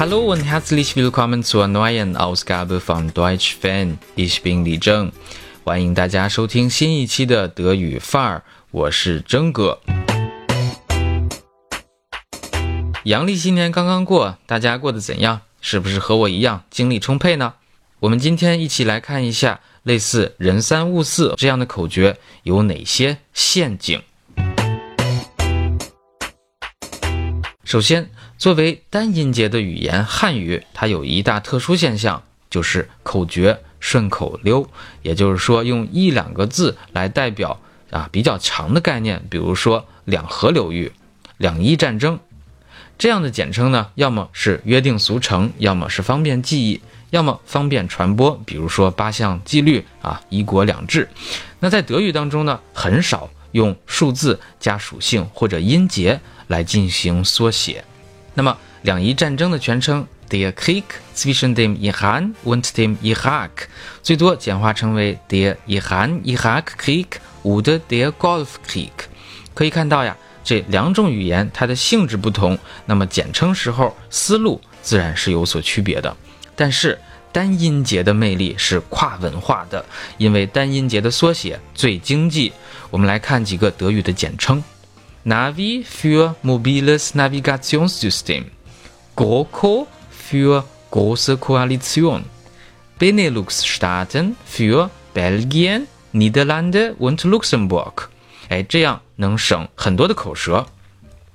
Hallo und herzlich willkommen zur neuen Ausgabe von Deutsch Fan. Ich bin 李正，欢迎大家收听新一期的德语范儿，我是真哥。阳历新年刚刚过，大家过得怎样？是不是和我一样精力充沛呢？我们今天一起来看一下类似“人三物四”这样的口诀有哪些陷阱。首先，作为单音节的语言，汉语它有一大特殊现象，就是口诀顺口溜。也就是说，用一两个字来代表啊比较长的概念，比如说两河流域、两伊战争这样的简称呢，要么是约定俗成，要么是方便记忆，要么方便传播。比如说八项纪律啊，一国两制。那在德语当中呢，很少用数字加属性或者音节。来进行缩写。那么，两伊战争的全称 Der Krieg zwischen dem Iran und dem Irak，最多简化成为 Der Iran-Irak-Krieg oder der Golfkrieg。可以看到呀，这两种语言它的性质不同，那么简称时候思路自然是有所区别的。但是单音节的魅力是跨文化的，因为单音节的缩写最经济。我们来看几个德语的简称。Navi für mobiles Navigationssystem, GroKo für große Koalition, Benelux-Staaten für Belgien, Niederlande und Luxemburg。哎，这样能省很多的口舌。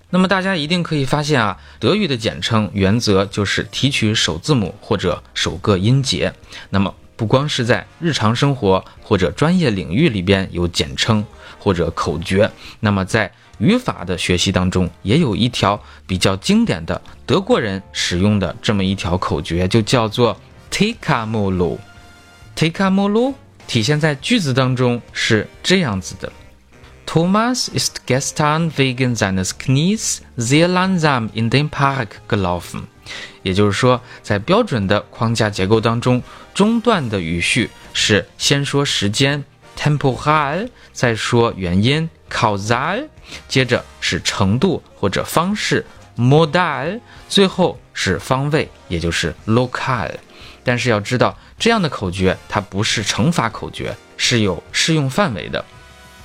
那么大家一定可以发现啊，德语的简称原则就是提取首字母或者首个音节。那么不光是在日常生活或者专业领域里边有简称或者口诀，那么在语法的学习当中，也有一条比较经典的德国人使用的这么一条口诀，就叫做 “Tika Molu”。Tika Molu 体现在句子当中是这样子的：Thomas ist gestern wegen seines Knies sehr langsam in den Park gelaufen。也就是说，在标准的框架结构当中，中段的语序是先说时间 （temporal），再说原因。Cos 接着是程度或者方式，modal，最后是方位，也就是 local。但是要知道，这样的口诀它不是乘法口诀，是有适用范围的。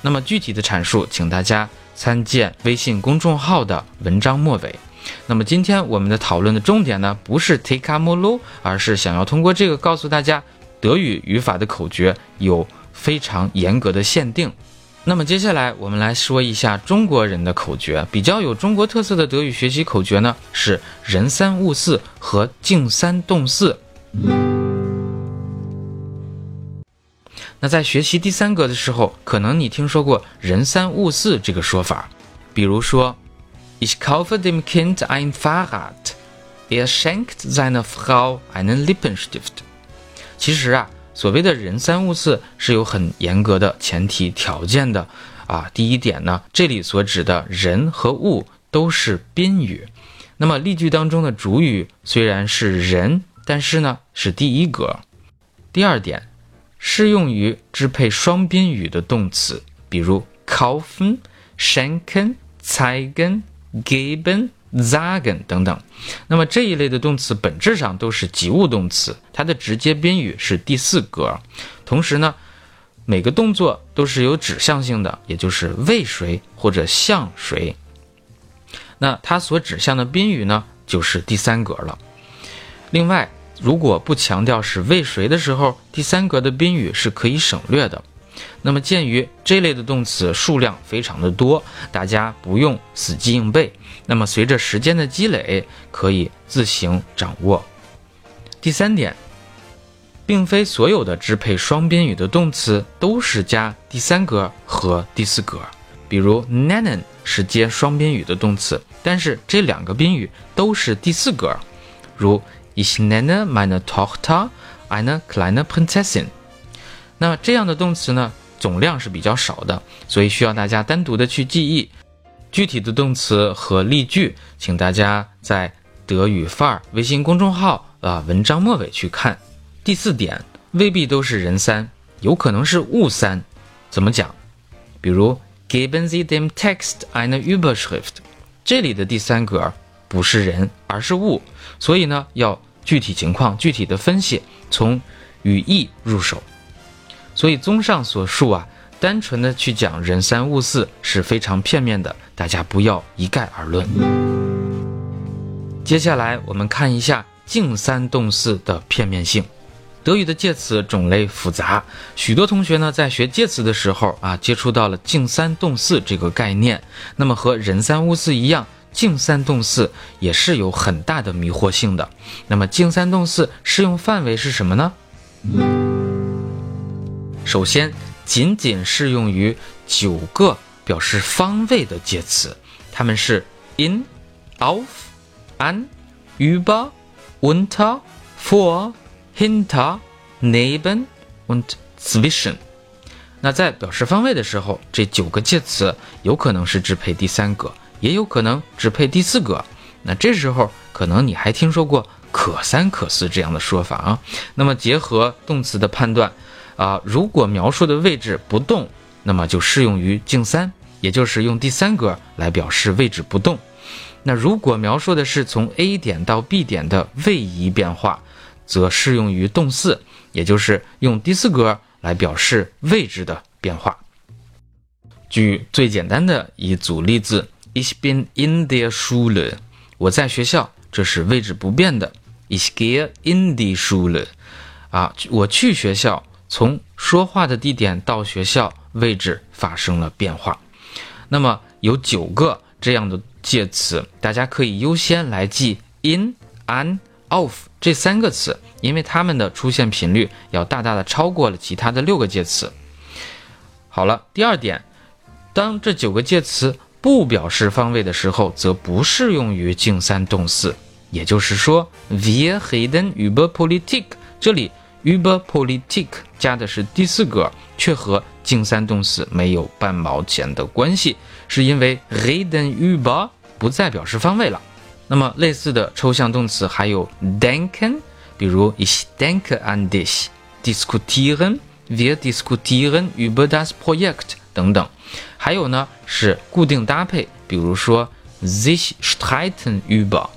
那么具体的阐述，请大家参见微信公众号的文章末尾。那么今天我们的讨论的重点呢，不是 take a m o l o 而是想要通过这个告诉大家，德语语法的口诀有非常严格的限定。那么接下来我们来说一下中国人的口诀，比较有中国特色的德语学习口诀呢是人三物四和静三动四。那在学习第三格的时候，可能你听说过人三物四这个说法，比如说，Ich kaufe dem Kind ein Fahrrad, er schenkt seiner Frau einen Lippenstift。其实啊。所谓的人三物四是有很严格的前提条件的啊。第一点呢，这里所指的人和物都是宾语，那么例句当中的主语虽然是人，但是呢是第一格。第二点，适用于支配双宾语的动词，比如 kaufen、schenken、zeigen、geben。Zagen 等等，那么这一类的动词本质上都是及物动词，它的直接宾语是第四格。同时呢，每个动作都是有指向性的，也就是为谁或者向谁。那它所指向的宾语呢，就是第三格了。另外，如果不强调是为谁的时候，第三格的宾语是可以省略的。那么，鉴于这类的动词数量非常的多，大家不用死记硬背。那么，随着时间的积累，可以自行掌握。第三点，并非所有的支配双宾语的动词都是加第三格和第四格。比如，nennen 是接双宾语的动词，但是这两个宾语都是第四格。如，Ich nenne meine Tochter eine kleine Prinzessin。那这样的动词呢，总量是比较少的，所以需要大家单独的去记忆。具体的动词和例句，请大家在德语范儿微信公众号啊文章末尾去看。第四点，未必都是人三，有可能是物三。怎么讲？比如 geben Sie dem Text eine Überschrift，这里的第三格不是人，而是物，所以呢，要具体情况具体的分析，从语义入手。所以综上所述啊，单纯的去讲人三物四是非常片面的，大家不要一概而论。接下来我们看一下静三动四的片面性。德语的介词种类复杂，许多同学呢在学介词的时候啊，接触到了静三动四这个概念。那么和人三物四一样，静三动四也是有很大的迷惑性的。那么静三动四适用范围是什么呢？首先，仅仅适用于九个表示方位的介词，它们是 in、auf、an、über、unter、vor。hinter, neben und zwischen。那在表示方位的时候，这九个介词有可能是只配第三格，也有可能只配第四格。那这时候可能你还听说过可三可四这样的说法啊。那么结合动词的判断啊，如果描述的位置不动，那么就适用于静三，也就是用第三格来表示位置不动。那如果描述的是从 A 点到 B 点的位移变化。则适用于动四，也就是用第四格来表示位置的变化。举最简单的一组例子：Ich bin in der Schule，我在学校，这是位置不变的。Ich gehe in die Schule，啊，我去学校，从说话的地点到学校位置发生了变化。那么有九个这样的介词，大家可以优先来记 in、an、of。这三个词，因为它们的出现频率要大大的超过了其他的六个介词。好了，第二点，当这九个介词不表示方位的时候，则不适用于静三动四。也就是说，wir reden über Politik，这里 über Politik 加的是第四格，却和静三动四没有半毛钱的关系，是因为 reden über 不再表示方位了。那么类似的抽象动词还有 denken，比如 ich denke an dich；diskutieren，wir diskutieren über das Projekt 等等。还有呢是固定搭配，比如说 sich streiten über。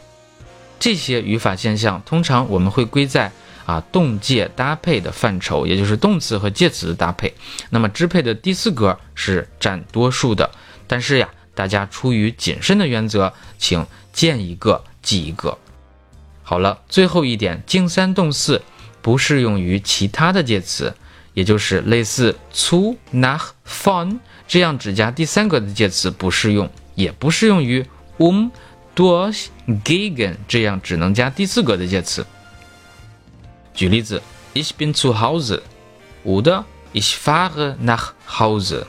这些语法现象通常我们会归在啊动介搭配的范畴，也就是动词和介词的搭配。那么支配的第四格是占多数的，但是呀。大家出于谨慎的原则，请见一个记一个。好了，最后一点，静三动四不适用于其他的介词，也就是类似 zu、nach、von 这样只加第三格的介词不适用，也不适用于 um、durch、gegen 这样只能加第四格的介词。举例子：Ich bin zu Hause oder ich fahre nach Hause。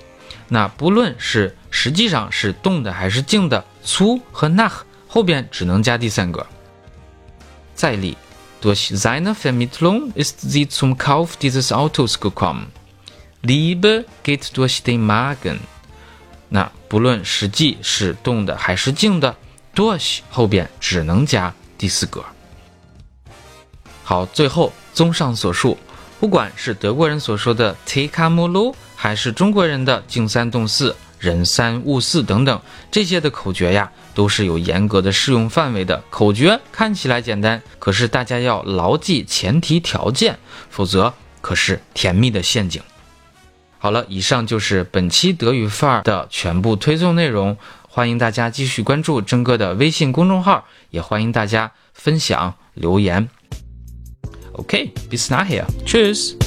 那不论是实际上是动的还是静的，粗和 nach 后边只能加第三个。再例，Durch seine Vermittlung ist sie zum Kauf dieses Autos gekommen. Liebe geht durch den Magen。那不论实际是动的还是静的，durch 后边只能加第四格。好，最后综上所述，不管是德国人所说的 take a m o 还是中国人的静三动四、人三物四等等这些的口诀呀，都是有严格的适用范围的。口诀看起来简单，可是大家要牢记前提条件，否则可是甜蜜的陷阱。好了，以上就是本期德语范儿的全部推送内容。欢迎大家继续关注真哥的微信公众号，也欢迎大家分享留言。Okay, bis nachher. Tschüss.